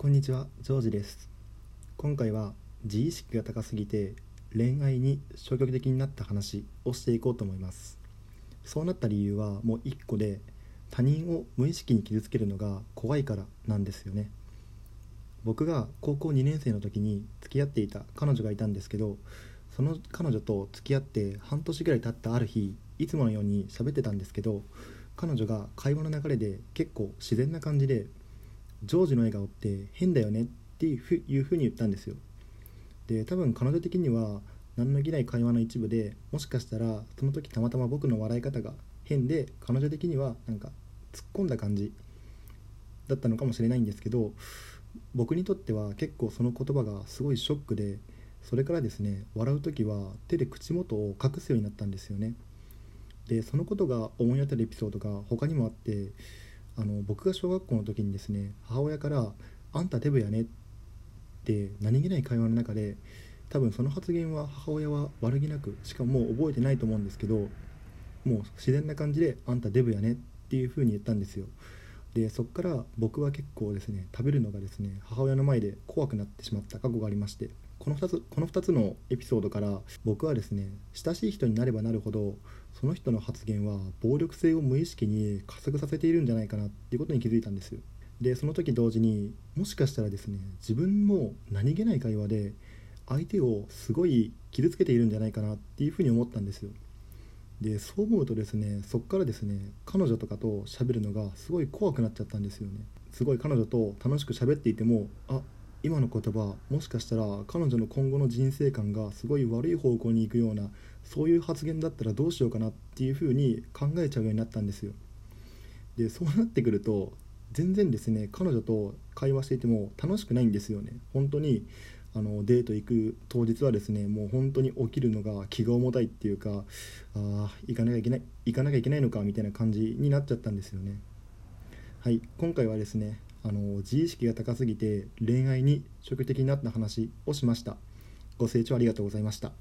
こんにちは、ジョージです。今回は自意識が高すぎて恋愛に消極的になった話をしていこうと思います。そうなった理由はもう一個で他人を無意識に傷つけるのが怖いからなんですよね。僕が高校2年生の時に付き合っていた彼女がいたんですけどその彼女と付き合って半年ぐらい経ったある日いつものように喋ってたんですけど彼女が会話の流れで結構自然な感じでジョージの笑顔って変だよねっていうふいうふうに言ったんですよ。で多分彼女的には何の気ない会話の一部でもしかしたらその時たまたま僕の笑い方が変で彼女的にはなんか突っ込んだ感じだったのかもしれないんですけど僕にとっては結構その言葉がすごいショックでそれからですね笑う時は手で口元を隠すようになったんですよね。でそのことが思い当たるエピソードが他にもあってあの僕が小学校の時にですね母親から「あんたデブやね」って何気ない会話の中で多分その発言は母親は悪気なくしかもう覚えてないと思うんですけどもう自然な感じで「あんたデブやね」っていうふうに言ったんですよ。でそこから僕は結構ですね食べるのがですね母親の前で怖くなってしまった過去がありましてこの2つこの2つのエピソードから僕はですね親しい人になればなるほどその人の発言は暴力性を無意識に加速させているんじゃないかなっていうことに気づいたんですよ。でその時同時にもしかしたらですね自分も何気ない会話で相手をすごい傷つけているんじゃないかなっていうふうに思ったんですよ。でそう思うとですねそこからですね彼女とかと喋るのがすごい怖くなっちゃったんですよね。すごい彼女と楽しく喋っていてもあ今の言葉もしかしたら彼女の今後の人生観がすごい悪い方向に行くようなそういう発言だったらどうしようかなっていうふうに考えちゃうようになったんですよ。でそうなってくると全然ですね彼女と会話していても楽しくないんですよね。本当にあのデート行く当日はですねもう本当に起きるのが気が重たいっていうかああ行かなきゃいけない行かなきゃいけないのかみたいな感じになっちゃったんですよね。はい今回はですねあの自意識が高すぎて恋愛に消極的になった話をしました。ご清聴ありがとうございました。